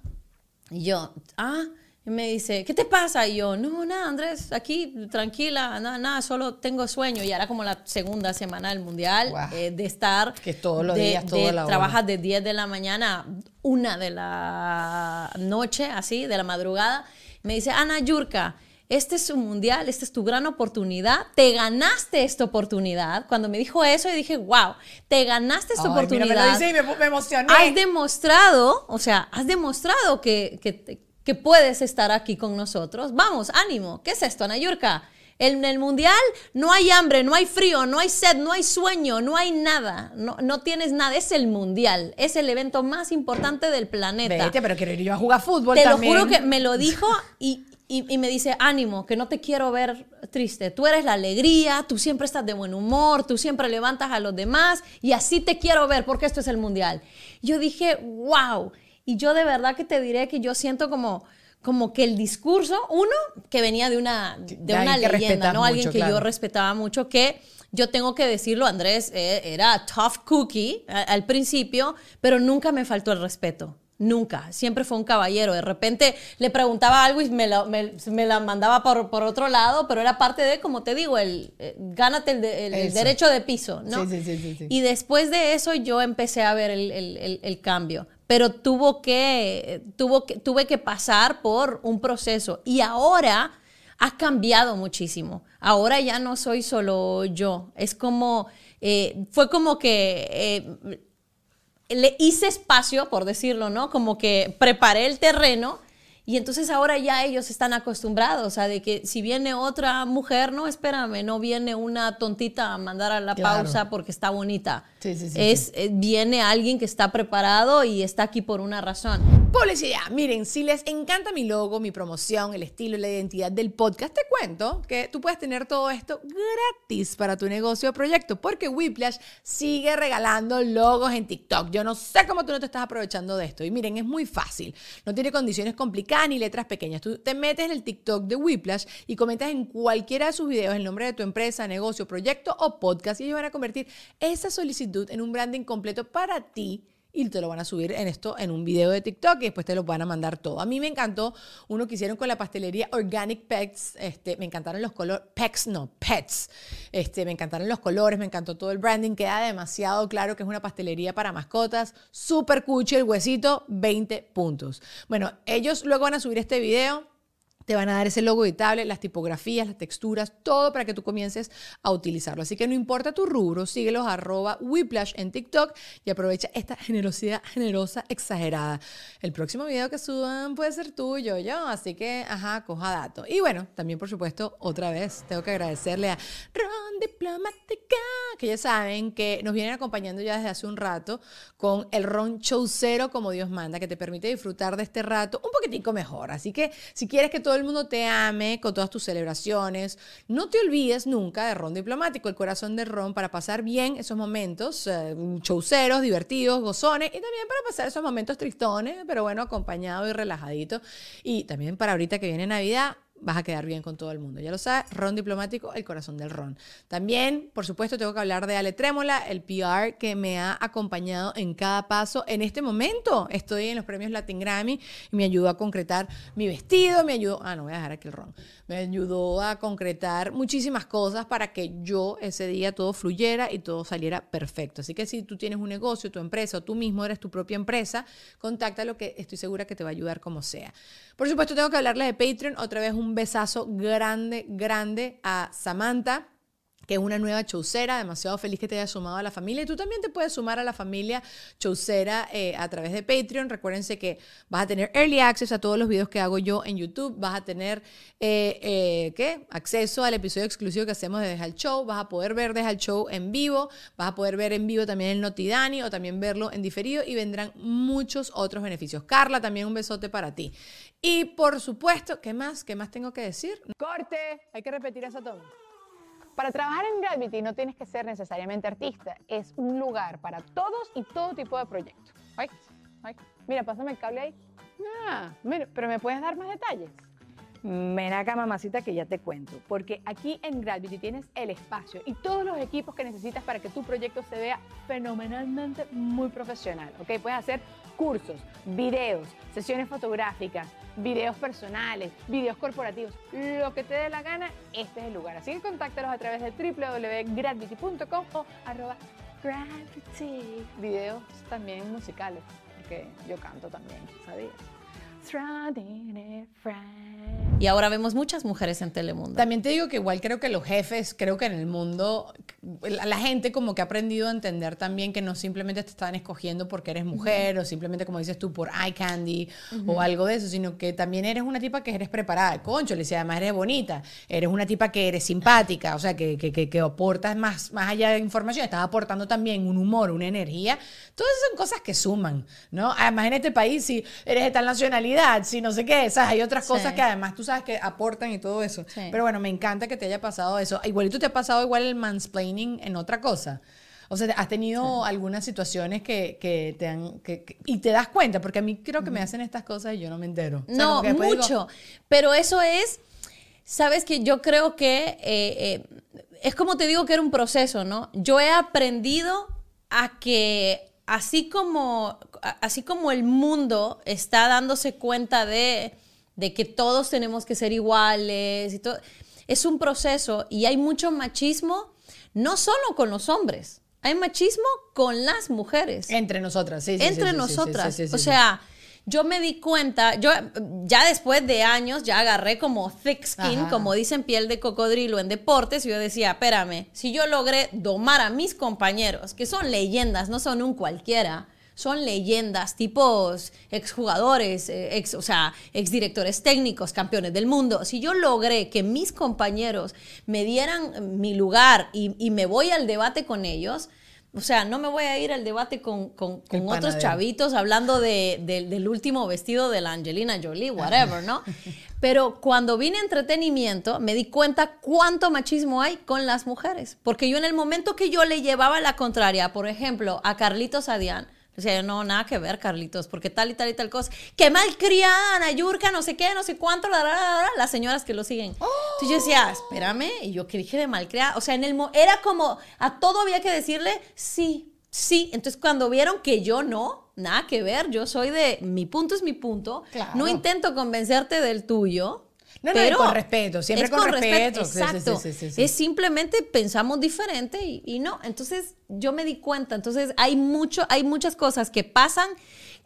Y yo, ah, y me dice, ¿qué te pasa? Y yo, no, nada, Andrés, aquí, tranquila, nada, nada, solo tengo sueño. Y era como la segunda semana del mundial, eh, de estar. Que todos los de- días, de la. Trabajas de 10 de la mañana a una de la noche, así, de la madrugada. Me dice, Ana Yurka, este es un mundial, esta es tu gran oportunidad, te ganaste esta oportunidad. Cuando me dijo eso, yo dije, wow, te ganaste esta Ay, mira, oportunidad me lo dice y me, me emocioné. has demostrado, o sea, has demostrado que, que, que puedes estar aquí con nosotros. Vamos, ánimo. ¿Qué es esto, Ana Yurka? En el mundial no hay hambre, no hay frío, no hay sed, no hay sueño, no hay nada. No, no tienes nada. Es el mundial. Es el evento más importante del planeta. Vete, pero quiero ir yo a jugar fútbol Te también. lo juro que me lo dijo y, y, y me dice, ánimo, que no te quiero ver triste. Tú eres la alegría, tú siempre estás de buen humor, tú siempre levantas a los demás y así te quiero ver porque esto es el mundial. Yo dije, wow. Y yo de verdad que te diré que yo siento como como que el discurso, uno, que venía de una, de una alguien que leyenda, ¿no? Alguien mucho, que yo claro. respetaba mucho, que yo tengo que decirlo, Andrés eh, era tough cookie a- al principio, pero nunca me faltó el respeto. Nunca, siempre fue un caballero. De repente le preguntaba algo y me la, me- me la mandaba por, por otro lado, pero era parte de, como te digo, el eh, gánate el, de- el- el derecho de piso, ¿no? Sí, sí, sí, sí. Y después de eso yo empecé a ver el- el cambio. Pero tuvo que, tuvo que, tuve que pasar por un proceso. Y ahora ha cambiado muchísimo. Ahora ya no soy solo yo. Es como, eh, fue como que eh, le hice espacio, por decirlo, ¿no? Como que preparé el terreno y entonces ahora ya ellos están acostumbrados a de que si viene otra mujer, no, espérame, no viene una tontita a mandar a la Claro. pausa porque está bonita. Sí, sí, sí, es, eh, Viene alguien que está preparado y está aquí por una razón. Publicidad. Miren, si les encanta mi logo, mi promoción, el estilo y la identidad del podcast, te cuento que tú puedes tener todo esto gratis para tu negocio o proyecto, porque Whiplash sigue regalando logos en TikTok. Yo no sé cómo tú no te estás aprovechando de esto. Y miren, es muy fácil. No tiene condiciones complicadas ni letras pequeñas. Tú te metes en el TikTok de Whiplash y comentas en cualquiera de sus videos el nombre de tu empresa, negocio, proyecto o podcast y ellos van a convertir esa solicitud en un branding completo para ti y te lo van a subir en esto en un video de TikTok y después te lo van a mandar todo. A mí me encantó uno que hicieron con la pastelería Organic Pets, este, me encantaron los colores, Pets no, Pets, este, me encantaron los colores, me encantó todo el branding, queda demasiado claro que es una pastelería para mascotas, súper cuchi, el huesito, 20 puntos. Bueno, ellos luego van a subir este video. Te van a dar ese logo editable, las tipografías, las texturas, todo para que tú comiences a utilizarlo. Así que no importa tu rubro, síguelos arroba Whiplash en TikTok y aprovecha esta generosidad generosa exagerada. El próximo video que suban puede ser tuyo, yo, así que, ajá, coja dato. Y bueno, también por supuesto, otra vez, tengo que agradecerle a Ron Diplomática, que ya saben que nos vienen acompañando ya desde hace un rato con el Ron Chaucero como Dios manda, que te permite disfrutar de este rato un poquitico mejor. Así que si quieres que todo el mundo te ame con todas tus celebraciones, no te olvides nunca de Ron Diplomático, el corazón del Ron, para pasar bien esos momentos eh, divertidos, gozones, y también para pasar esos momentos tristones, pero bueno, acompañado y relajadito. Y también para ahorita que viene Navidad, vas a quedar bien con todo el mundo. Ya lo sabes, Ron Diplomático, el corazón del Ron. También, por supuesto, tengo que hablar de Ale Trémola, el PR que me ha acompañado en cada paso. En este momento estoy en los premios Latin Grammy y me ayudó a concretar mi vestido, me ayudó, ah, no voy a dejar aquí el Ron, me ayudó a concretar muchísimas cosas para que yo ese día todo fluyera y todo saliera perfecto. Así que si tú tienes un negocio, tu empresa o tú mismo eres tu propia empresa, contáctalo que estoy segura que te va a ayudar como sea. Por supuesto, tengo que hablarles de Patreon. Otra vez un besazo grande, grande a Samantha que es una nueva chaucera, demasiado feliz que te hayas sumado a la familia. Y tú también te puedes sumar a la familia chaucera eh, a través de Patreon. Recuérdense que vas a tener early access a todos los videos que hago yo en YouTube. Vas a tener, eh, eh, ¿qué? Acceso al episodio exclusivo que hacemos de Deja el Show. Vas a poder ver Deja el Show en vivo. Vas a poder ver en vivo también el Notidani o también verlo en diferido. Y vendrán muchos otros beneficios. Carla, también un besote para ti. Y por supuesto, ¿qué más? ¿Qué más tengo que decir? Corte, hay que repetir esa toma. Para trabajar en Gravity no tienes que ser necesariamente artista, es un lugar para todos y todo tipo de proyectos. Ay, ay, mira, pásame el cable ahí. Ah, mira, pero ¿me puedes dar más detalles? Ven mamacita, que ya te cuento. Porque aquí en Gravity tienes el espacio y todos los equipos que necesitas para que tu proyecto se vea fenomenalmente muy profesional. ¿Ok? Puedes hacer cursos, videos, sesiones fotográficas, videos personales, videos corporativos, lo que te dé la gana, este es el lugar. Así que contáctalos a través de www.gravity.com o arroba gravity. Videos también musicales, porque yo canto también, ¿sabías? Y ahora vemos muchas mujeres en Telemundo. También te digo que igual creo que los jefes, creo que en el mundo, la, gente como que ha aprendido a entender también que no simplemente te están escogiendo porque eres mujer o simplemente como dices tú por eye candy o algo de eso, sino que también eres una tipa que eres preparada. Concho, le además eres bonita, eres una tipa que eres simpática, o sea, que, que, que, que aportas más, más allá de información, estás aportando también un humor, una energía. Todas esas son cosas que suman, ¿no? Además en este país, si eres de tal nacionalidad, si no sé qué, ¿sabes? Hay otras cosas Sí. que además tú sabes que aportan y todo eso. Sí. Pero bueno, me encanta que te haya pasado eso. Igualito te ha pasado igual el mansplaining en otra cosa. O sea, ¿has tenido algunas situaciones que, que te han... Que, que- y te das cuenta? Porque a mí creo que me hacen estas cosas y yo no me entero. O sea, No, después digo, mucho. Pero eso es, sabes que yo creo que eh, eh, es como te digo que era un proceso, ¿no? Yo he aprendido a que así como, así como el mundo está dándose cuenta de, de que todos tenemos que ser iguales y todo, es un proceso y hay mucho machismo, no solo con los hombres, hay machismo con las mujeres Entre nosotras, sí, sí, entre sí, nosotras. sí, o sea, yo me di cuenta, yo ya después de años ya agarré como thick skin, Ajá. como dicen piel de cocodrilo en deportes, y yo decía, espérame, si yo logré domar a mis compañeros, que son leyendas, no son un cualquiera, son leyendas, tipos exjugadores, eh, ex, o sea, exdirectores técnicos, campeones del mundo. Si yo logré que mis compañeros me dieran mi lugar y, y me voy al debate con ellos, o sea, no me voy a ir al debate con, con- con otros chavitos hablando de- de- del último vestido de la Angelina Jolie, whatever, ¿no? *laughs* Pero cuando vine a entretenimiento, me di cuenta cuánto machismo hay con las mujeres. Porque yo en el momento que yo le llevaba la contraria, por ejemplo, a Carlitos Adián, o sea, no, nada que ver, Carlitos, porque tal y tal y tal cosa. Qué malcriada, Ana Yurka, no sé qué, no sé cuánto, la, la, la, la, las señoras que lo siguen. Entonces yo decía, espérame, y yo que dije de malcriada. O sea, en el mo- era como, a todo había que decirle sí, sí. Entonces cuando vieron que yo no, nada que ver, yo soy de, mi punto es mi punto. Claro. No intento convencerte del tuyo. No, no, pero con respeto, siempre es con respeto. Exacto. sí, sí, sí. Es simplemente pensamos diferente y, y no. Entonces yo me di cuenta. Entonces hay mucho, hay muchas cosas que pasan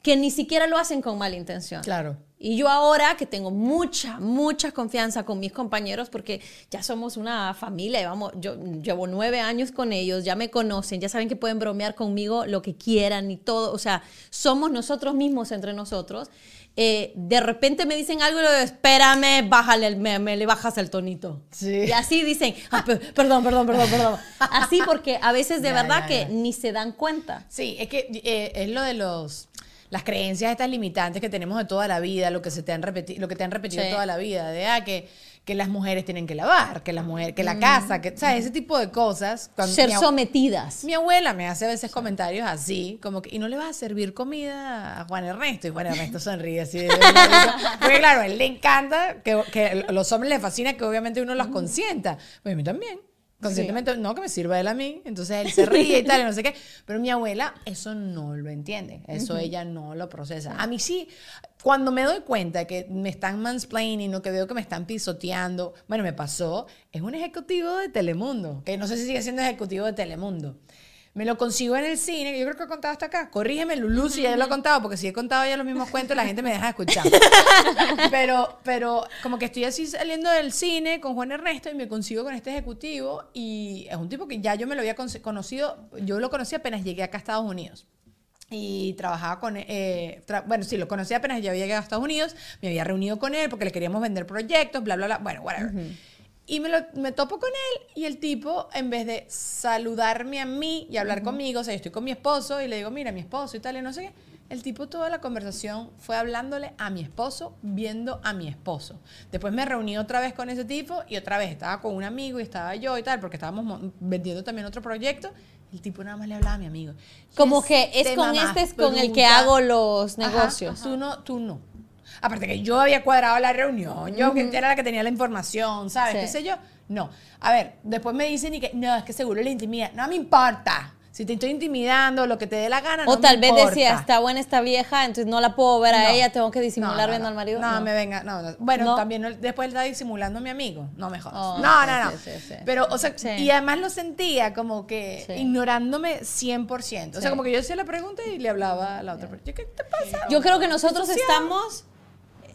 que ni siquiera lo hacen con mala intención. Claro. Y yo ahora que tengo mucha, mucha confianza con mis compañeros, porque ya somos una familia, llevamos, yo llevo nueve años con ellos, ya me conocen, ya saben que pueden bromear conmigo lo que quieran y todo, o sea, somos nosotros mismos entre nosotros. Eh, de repente me dicen algo y le espérame, bájale, el- me, me le bajas el tonito. Sí. Y así dicen, "Ah, pe- perdón, perdón, perdón, perdón. Así porque a veces de Ya, verdad ya, que ya. ni se dan cuenta. Sí, es que eh, es lo de los las creencias estas limitantes que tenemos de toda la vida, lo que se te han repetido, lo que te han repetido Sí. toda la vida, de ah, que, que las mujeres tienen que lavar, que las mujeres, que la casa, que, ¿sabes? Ese tipo de cosas. Cuando Ser mi, sometidas. mi abuela me hace a veces comentarios así, como que, y no le vas a servir comida a Juan Ernesto, y Juan Ernesto sonríe así. de- de- de- Porque claro, a él le encanta, que, que a los hombres les fascina que obviamente uno los consienta. Pues a mí también. Conscientemente, no, que me sirva él a mí. Entonces él se ríe y tal, y no sé qué. Pero mi abuela eso no lo entiende. Eso ella no lo procesa. A mí sí, cuando me doy cuenta que me están mansplaining o que veo que me están pisoteando, bueno, me pasó, es un ejecutivo de Telemundo, que no sé si sigue siendo ejecutivo de Telemundo. Me lo consigo en el cine, que yo creo que he contado hasta acá. Corrígeme, Lulu, si ya lo he contado, porque si he contado ya los mismos cuentos, la gente me deja de escuchar. *laughs* Pero, pero como que estoy así saliendo del cine con Juan Ernesto y me consigo con este ejecutivo y es un tipo que ya yo me lo había con- conocido, yo lo conocí apenas llegué acá a Estados Unidos. Y trabajaba con, eh, tra- bueno, sí, lo conocí apenas ya había llegado a Estados Unidos, me había reunido con él porque le queríamos vender proyectos, bla, bla, bla, bueno, whatever. Y me, lo- me topo con él y el tipo, en vez de saludarme a mí y hablar conmigo, o sea, yo estoy con mi esposo y le digo, mira, mi esposo y tal, y no sé qué, el tipo toda la conversación fue hablándole a mi esposo, viendo a mi esposo. Después me reuní otra vez con ese tipo y otra vez estaba con un amigo y estaba yo y tal, porque estábamos mo- vendiendo también otro proyecto. El tipo nada más le hablaba a mi amigo. Como que es con este es con el que hago los Ajá, negocios. Tú no, tú no. Aparte que yo había cuadrado la reunión, yo que era la que tenía la información, ¿sabes? Sí. ¿Qué sé yo? No. A ver, después me dicen y que, no, es que seguro le intimida. No me importa. Si te estoy intimidando, lo que te dé la gana, O no tal me vez decía, está buena esta vieja, entonces no la puedo ver a No. ella, tengo que disimular No, viendo al marido. No, me venga, no, no. Bueno, No. también no- después está disimulando a mi amigo. No me jodas. Oh, no, sí, no, no. sí, sí, sí. Pero, o sea, y además lo sentía como que ignorándome 100%. O sea, como que yo hacía la pregunta y le hablaba a la otra persona. ¿Qué te pasa? Yo creo que nosotros estamos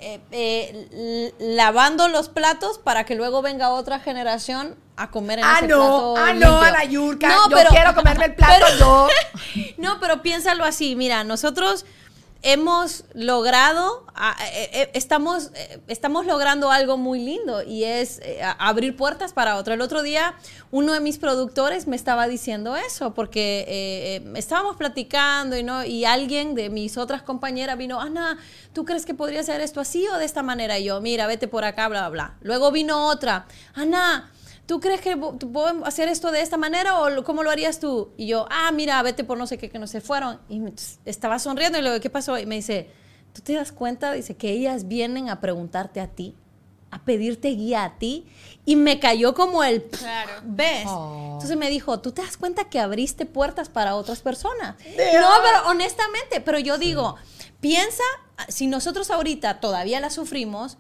eh, eh, lavando los platos para que luego venga otra generación a comer en Ah, ese no, plato ah, limpio. no, a la yurka. No, yo pero- quiero comerme el plato *laughs* pero- yo. *laughs* No, pero piénsalo así, mira, nosotros hemos logrado, eh, eh, estamos, eh, estamos logrando algo muy lindo y es abrir puertas para otro. El otro día uno de mis productores me estaba diciendo eso porque estábamos platicando y, no, y alguien de mis otras compañeras vino, Ana, ¿tú crees que podría ser esto así o de esta manera? Y yo, mira, vete por acá, bla, bla, bla. Luego vino otra, Ana, ¿tú crees que tú podemos hacer esto de esta manera o lo- cómo lo harías tú? Y yo, ah, mira, vete por no sé qué, que no se fueron. Y me- estaba sonriendo y le digo, ¿qué pasó? Y me dice, ¿tú te das cuenta? Dice, que ellas vienen a preguntarte a ti, a pedirte guía a ti. Y me cayó como el, Claro. ¿ves? Oh. Entonces me dijo, ¿tú te das cuenta que abriste puertas para otras personas? No, pero honestamente, pero yo digo, piensa, si nosotros ahorita todavía la sufrimos,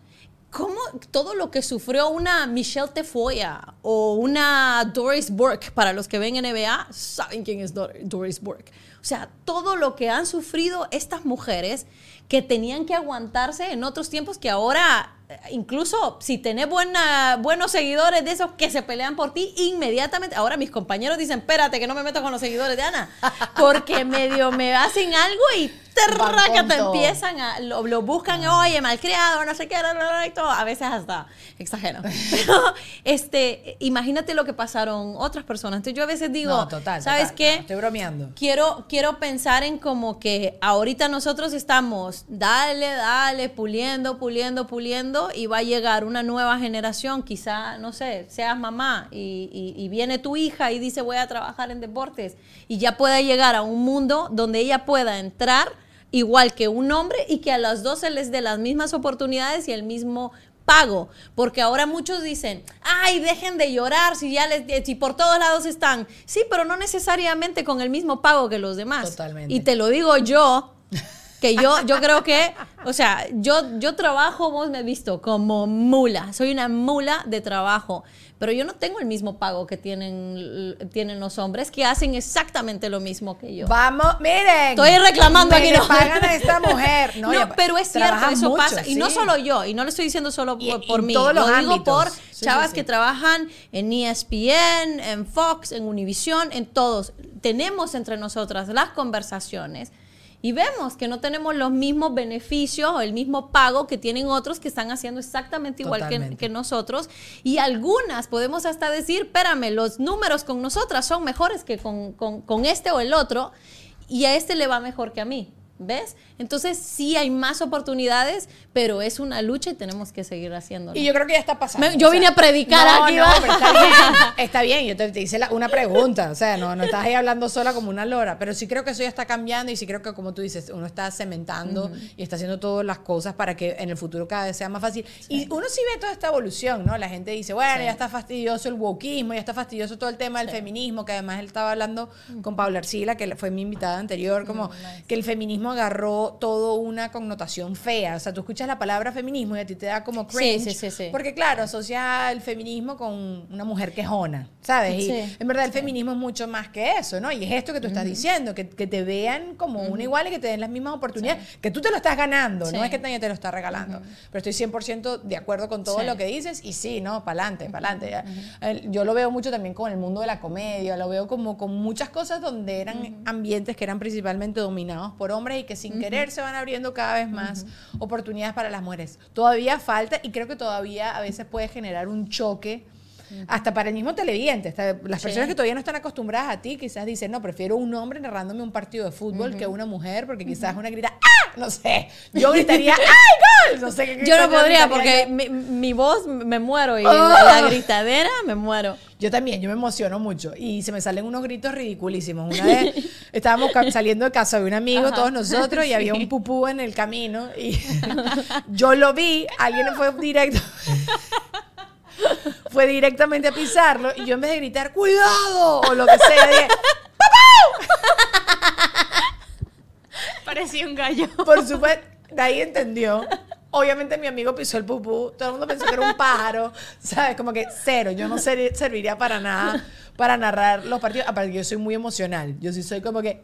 ¿Cómo todo lo que sufrió una Michelle Tefoya o una Doris Burke, para los que ven NBA, saben quién es Dor- Doris Burke? O sea, todo lo que han sufrido estas mujeres que tenían que aguantarse en otros tiempos que ahora, eh, incluso si tenés buena, buenos seguidores de esos que se pelean por ti, inmediatamente, ahora mis compañeros dicen, espérate que no me meto con los seguidores de Ana, porque *laughs* medio me hacen algo y te todo. empiezan a, lo, lo buscan, oye, malcriado, no sé qué, y todo. a veces hasta exagero. *laughs* Pero, este, imagínate lo que pasaron otras personas. Entonces yo a veces digo, no, total. ¿sabes total, qué? no, estoy bromeando. Quiero, quiero pensar en como que ahorita nosotros estamos, dale, dale, puliendo, puliendo, puliendo, y va a llegar una nueva generación, quizá, no sé, seas mamá y, y- viene tu hija y dice voy a trabajar en deportes, y ya pueda llegar a un mundo donde ella pueda entrar igual que un hombre y que a las dos se les dé las mismas oportunidades y el mismo pago, porque ahora muchos dicen, ay, dejen de llorar si ya les, si por todos lados están. Sí, pero no necesariamente con el mismo pago que los demás. Totalmente. Y te lo digo yo, que yo, yo creo que, o sea, yo, yo trabajo, vos me has visto, como mula, soy una mula de trabajo, pero yo no tengo el mismo pago que tienen, tienen los hombres que hacen exactamente lo mismo que yo. Vamos, miren. Estoy reclamando me aquí, ¿no? pagan a esta mujer. *laughs* No, pero es cierto, eso mucho, pasa. Y no solo yo, y no lo estoy diciendo solo por, y por en mí. todos lo los digo ámbitos. por Sí, chavas sí. que trabajan en ESPN, en Fox, en Univision, en todos. Tenemos entre nosotras las conversaciones y vemos que no tenemos los mismos beneficios o el mismo pago que tienen otros que están haciendo exactamente igual que, nosotros. Y algunas podemos hasta decir, espérame, los números con nosotras son mejores que con, con- con este o el otro y a este le va mejor que a mí. ¿Ves? Entonces sí hay más oportunidades, pero es una lucha y tenemos que seguir haciéndolo. Y yo creo que ya está pasando. Me- yo vine a predicar no, aquí, No, pero está bien. *laughs* Está bien, yo te, te hice la- una pregunta. O sea, no, no estás ahí hablando sola como una lora. Pero sí creo que eso ya está cambiando y sí creo que, como tú dices, uno está cementando y está haciendo todas las cosas para que en el futuro cada vez sea más fácil. Y uno sí ve toda esta evolución, ¿no? La gente dice, bueno, ya está fastidioso el wokismo, ya está fastidioso todo el tema del feminismo, que además él estaba hablando con Paula Arcila, que fue mi invitada anterior, como que el feminismo agarró todo una connotación fea. O sea, tú escuchas la palabra feminismo y a ti te da como cringe. sí, sí, sí. Porque claro, asocia el feminismo con una mujer quejona, ¿sabes? Y Sí. en verdad el feminismo es mucho más que eso, ¿no? Y es esto que tú estás diciendo, que, que te vean como una igual y que te den las mismas oportunidades, que tú te lo estás ganando, no es que nadie te lo está regalando. Pero estoy 100% de acuerdo con todo lo que dices y sí, ¿no? Para adelante, para adelante. Yo lo veo mucho también con el mundo de la comedia, lo veo como con muchas cosas donde eran ambientes que eran principalmente dominados por hombres y que sin querer se van abriendo cada vez más oportunidades para las mujeres. Todavía falta y creo que todavía a veces puede generar un choque. Hasta para el mismo televidente, hasta las personas que todavía no están acostumbradas a ti, quizás dicen, no, prefiero un hombre narrándome un partido de fútbol que una mujer, porque quizás una grita, ¡ah! No sé, yo gritaría, *laughs* ¡ay, gol! No sé qué Yo no podría porque mi, mi voz me muero y Oh. la, la gritadera me muero. Yo también, yo me emociono mucho y se me salen unos gritos ridiculísimos. Una *laughs* vez estábamos saliendo de casa de un amigo, todos nosotros, y había un pupú en el camino y *laughs* yo lo vi, alguien fue directo, *laughs* fue directamente a pisarlo y yo en vez de gritar, ¡cuidado! o lo que sea, dije, Parecía un gallo. por supuesto, de ahí entendió Obviamente mi amigo pisó el pupú, todo el mundo pensó que era un pájaro, *laughs* ¿sabes? Como que cero, yo no ser- serviría para nada para narrar los partidos, aparte yo soy muy emocional, yo sí soy como que,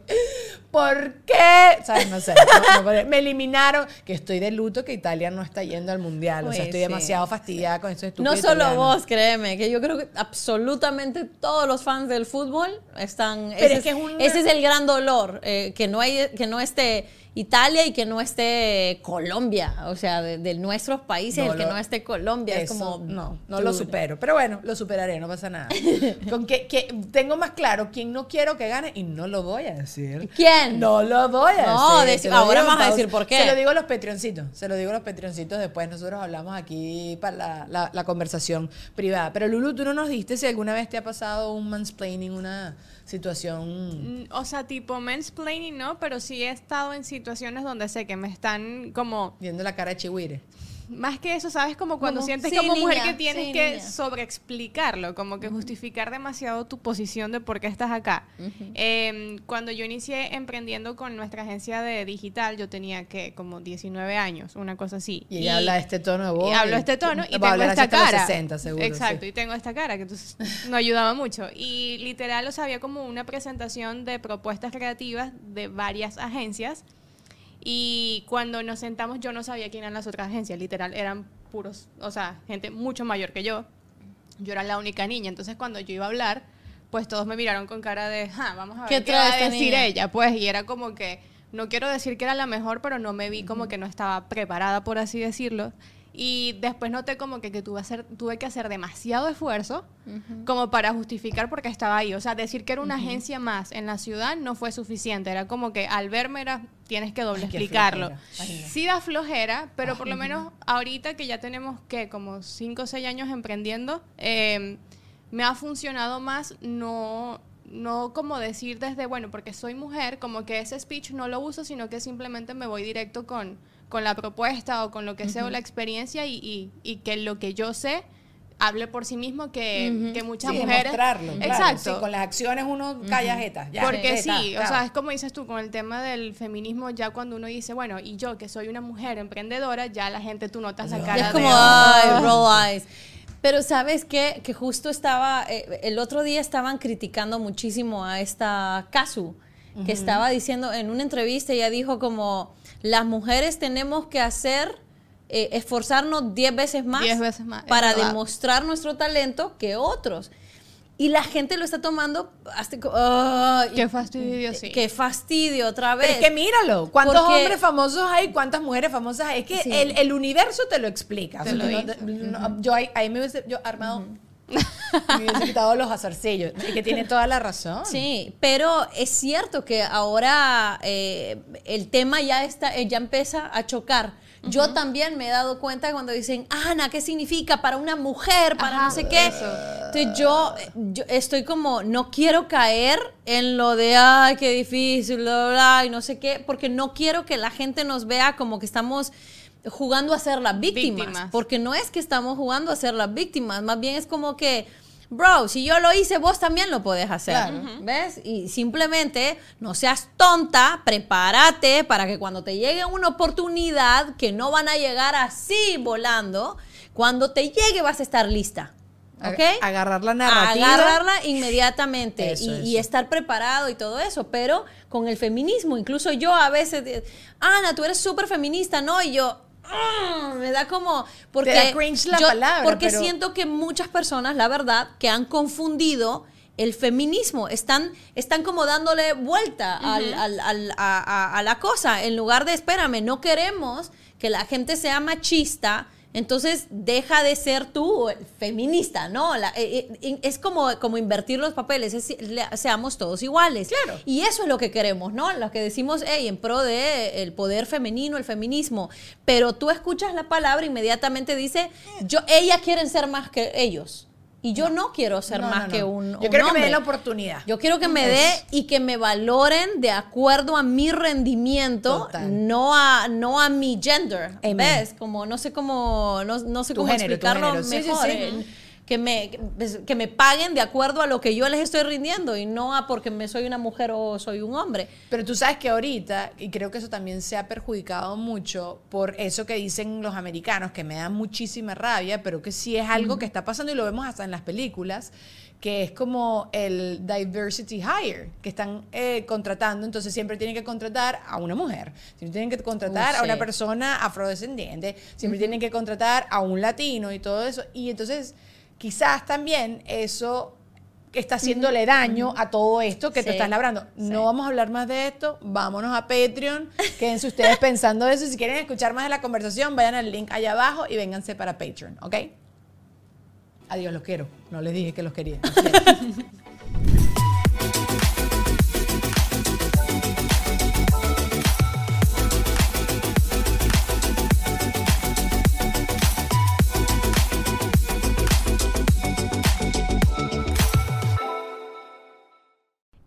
¿por qué? ¿Sabes? No sé, no- no- me eliminaron, que estoy de luto que Italia no está yendo al mundial, o sea, Pues estoy sí. demasiado fastidiada con estúpidos No solo vos, créeme, que yo creo que absolutamente todos los fans del fútbol están. Pero ese, es que es un- ese es el gran dolor, eh, que no hay, que no esté Italia y que no esté Colombia, o sea, de, de nuestros países, No el que lo- no esté Colombia es como no, no lo supero. Pero bueno, lo superaré, no pasa nada. *laughs* Con que, que tengo más claro quién no quiero que gane y no lo voy a decir. ¿Quién? No lo voy a No, decir. lo ahora vas a decir por qué. Se lo digo a los petrioncitos. Se lo digo a los petrioncitos después. Nosotros hablamos aquí para la, la- la conversación privada. Pero Lulu, tú no nos diste si alguna vez te ha pasado un mansplaining, una situación. Mm, O sea, tipo mansplaining, ¿no? Pero sí he estado en situaciones donde sé que me están como... Viendo la cara de Chihuire. Más que eso, ¿sabes? Como cuando Como, sientes sí, como mujer que tienes sí, que sobreexplicarlo, como que justificar demasiado tu posición de por qué estás acá. Eh, cuando yo inicié emprendiendo con nuestra agencia de digital, yo tenía que como 19 años, una cosa así. Y ella habla este tono de voz. Y hablo este tono y a tengo esta los cara. 60, seguro. Exacto, sí. y tengo esta cara, que entonces *laughs* no ayudaba mucho. Y literal, o sea, había como una presentación de propuestas creativas de varias agencias. Y cuando nos sentamos, yo no sabía quién eran las otras agencias. Literal, eran puros, o sea, gente mucho mayor que yo. Yo era la única niña. Entonces, cuando yo iba a hablar, pues todos me miraron con cara de, "Ja, vamos a ver ¿Qué qué, trae va a decir niña?" ella. Pues, y era como que, no quiero decir que era la mejor, pero no me vi como que no estaba preparada, por así decirlo. Y después noté como que, que tuve, hacer, tuve que hacer demasiado esfuerzo como para justificar porque estaba ahí. O sea, decir que era una agencia más en la ciudad no fue suficiente. Era como que al verme era, tienes que doble Ay, qué explicarlo. Ay. Sí da flojera, pero por lo menos ahorita que ya tenemos que como 5 o 6 años emprendiendo, eh, me ha funcionado más no, no como decir desde, bueno, porque soy mujer, como que ese speech no lo uso, sino que simplemente me voy directo con, con la propuesta o con lo que sea o la experiencia y, y- y que lo que yo sé hable por sí mismo, que, que muchas Sí, mujeres... demostrarlo, claro. Exacto. Sí, con las acciones uno calla jeta, ya, Porque jeta, sí, o claro. sea, es como dices tú, con el tema del feminismo, ya cuando uno dice, bueno, y yo que soy una mujer emprendedora, ya la gente tú notas la cara es como, de... ay, roll eyes. Pero sabes qué? Que justo estaba, eh, el otro día estaban criticando muchísimo a esta Kazu, que estaba diciendo en una entrevista, ella dijo como, las mujeres tenemos que hacer, eh, esforzarnos 10 veces más, 10 veces más, para verdad. demostrar nuestro talento que otros. Y la gente lo está tomando hasta Qué fastidio, sí. Qué fastidio otra Pero vez. es que míralo, ¿cuántos Porque- hombres famosos hay? ¿Cuántas mujeres famosas hay? Es que Sí. el, el universo te lo explica. Te O sea, lo no- dice. no- yo ahí, ahí me hubiese yo armado, *laughs* me hubiese quitado los azarcillos. Y que tiene toda la razón. Sí, pero es cierto que ahora eh, el tema ya está, eh, ya empieza a chocar. Yo también me he dado cuenta cuando dicen, Ana, ¿qué significa para una mujer, para Ajá, no sé qué? eso. Entonces yo, yo estoy como, no quiero caer en lo de, ay, qué difícil, bla, bla, bla", y no sé qué, porque no quiero que la gente nos vea como que estamos jugando a ser las víctimas, Víctimas. porque no es que estamos jugando a ser las víctimas, más bien es como que, bro, si yo lo hice, vos también lo podés hacer, Claro. ¿ves? Y simplemente no seas tonta, prepárate para que cuando te llegue una oportunidad, que no van a llegar así volando, cuando te llegue vas a estar lista. ¿Ok? Ag- agarrar la narrativa. Agarrarla inmediatamente Eso, y, y estar preparado y todo eso, pero con el feminismo, incluso yo a veces, Ana, tú eres súper feminista, ¿no? Y yo, "Ah", me da como, porque, da cringe la yo- palabra, porque pero- siento que muchas personas, la verdad, que han confundido el feminismo, están, están como dándole vuelta al- al- al- a, a- a la cosa, en lugar de, espérame, no queremos que la gente sea machista, entonces deja de ser tú feminista, ¿no? La- eh, eh, es como, como invertir los papeles, es- seamos todos iguales. Claro. Y eso es lo que queremos, ¿no? Lo que decimos, hey, en pro de el poder femenino, el feminismo. Pero tú escuchas la palabra, inmediatamente dice, yo, ellas quieren ser más que ellos. Y yo no, quiero ser No, más no, que un, Yo un quiero que me den la oportunidad. Yo quiero que me dé y que me valoren de acuerdo a mi rendimiento, Total. no a, no a mi gender. Amen. ¿Ves? Como no sé cómo, no, no sé Tu cómo género, explicarlo género. Sí, sí, mejor. sí. Que me, que me paguen de acuerdo a lo que yo les estoy rindiendo y no a porque me soy una mujer o soy un hombre. Pero tú sabes que ahorita, y creo que eso también se ha perjudicado mucho por eso que dicen los americanos, que me da muchísima rabia, pero que sí es algo que está pasando y lo vemos hasta en las películas, que es como el diversity hire, que están eh, contratando, entonces siempre tienen que contratar a una mujer, siempre tienen que contratar Uh, a una sí. persona afrodescendiente, siempre tienen que contratar a un latino y todo eso, y entonces quizás también eso está haciéndole daño a todo esto que te Sí, estás labrando. sí. No vamos a hablar más de esto, vámonos a Patreon, quédense ustedes pensando eso, si quieren escuchar más de la conversación, vayan al link allá abajo y vénganse para Patreon, ¿ok? Adiós, los quiero. No les dije que los quería. *laughs*